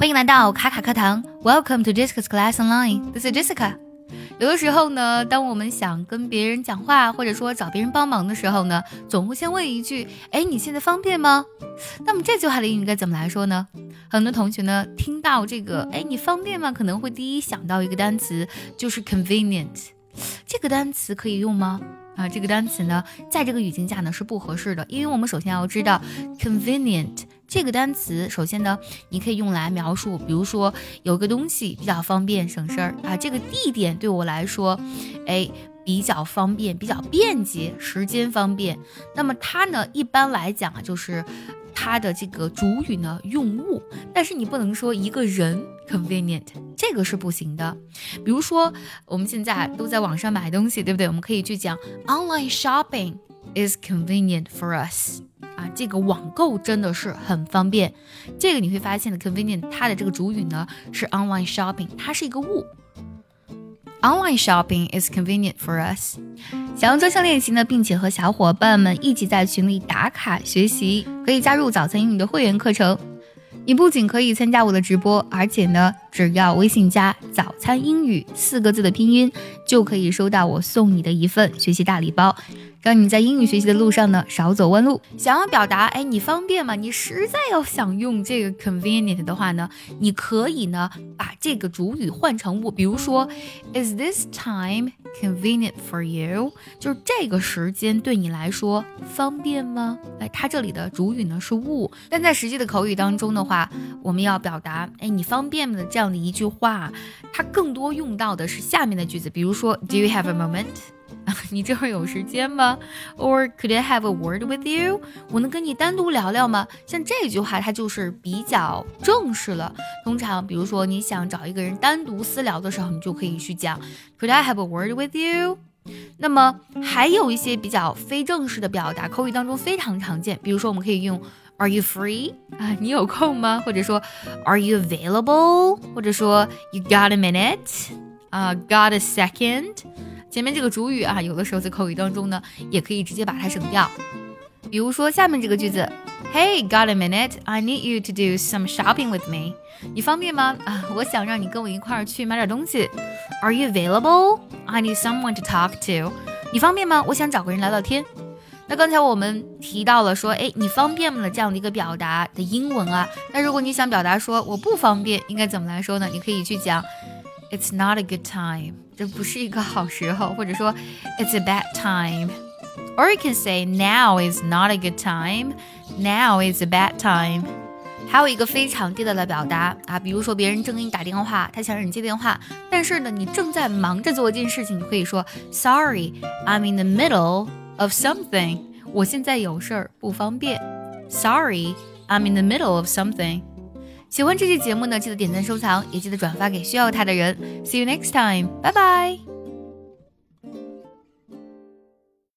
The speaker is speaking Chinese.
欢迎来到卡卡课堂，Welcome to Jessica's Class Online. This is Jessica. 有的时候呢，当我们想跟别人讲话，或者说找别人帮忙的时候呢，总会先问一句：“哎，你现在方便吗？”那么这句话的英语该怎么来说呢？很多同学呢，听到这个“哎，你方便吗”，可能会第一想到一个单词，就是 convenient。这个单词可以用吗？啊，这个单词呢，在这个语境下呢是不合适的，因为我们首先要知道 convenient 这个单词，首先呢，你可以用来描述，比如说有个东西比较方便省事儿啊，这个地点对我来说，哎，比较方便，比较便捷，时间方便。那么它呢，一般来讲啊，就是它的这个主语呢用物，但是你不能说一个人 convenient。这个是不行的，比如说我们现在都在网上买东西，对不对？我们可以去讲 online shopping is convenient for us 啊，这个网购真的是很方便。这个你会发现的 convenient，它的这个主语呢是 online shopping，它是一个物。Online shopping is convenient for us。想要专项练习呢，并且和小伙伴们一起在群里打卡学习，可以加入早餐英语的会员课程。你不仅可以参加我的直播，而且呢，只要微信加“早餐英语”四个字的拼音，就可以收到我送你的一份学习大礼包。让你在英语学习的路上呢少走弯路。想要表达，哎，你方便吗？你实在要想用这个 convenient 的话呢，你可以呢把这个主语换成物，比如说，Is this time convenient for you？就是这个时间对你来说方便吗？哎，它这里的主语呢是物，但在实际的口语当中的话，我们要表达，哎，你方便吗的这样的一句话，它更多用到的是下面的句子，比如说，Do you have a moment？你这会儿有时间吗？Or could I have a word with you？我能跟你单独聊聊吗？像这句话，它就是比较正式了。通常，比如说你想找一个人单独私聊的时候，你就可以去讲 Could I have a word with you？那么还有一些比较非正式的表达，口语当中非常常见。比如说，我们可以用 Are you free？啊，你有空吗？或者说 Are you available？或者说 You got a minute？啊，Got a second？前面这个主语啊，有的时候在口语当中呢，也可以直接把它省掉。比如说下面这个句子，Hey, got a minute? I need you to do some shopping with me. 你方便吗？啊，我想让你跟我一块儿去买点东西。Are you available? I need someone to talk to. 你方便吗？我想找个人聊聊天。 那刚才我们提到了说，哎，你方便吗？这样的一个表达的英文啊。那如果你想表达说我不方便，应该怎么来说呢？你可以去讲。It's not a good time，这不是一个好时候，或者说 It's a bad time，or you can say now is not a good time，now is a bad time。还有一个非常地道的表达啊，比如说别人正给你打电话，他想让你接电话，但是呢你正在忙着做一件事情，你可以说 Sorry，I'm in the middle of something，我现在有事儿不方便。Sorry，I'm in the middle of something。喜欢这期节目呢，记得点赞收藏，也记得转发给需要它的人。See you next time，拜拜。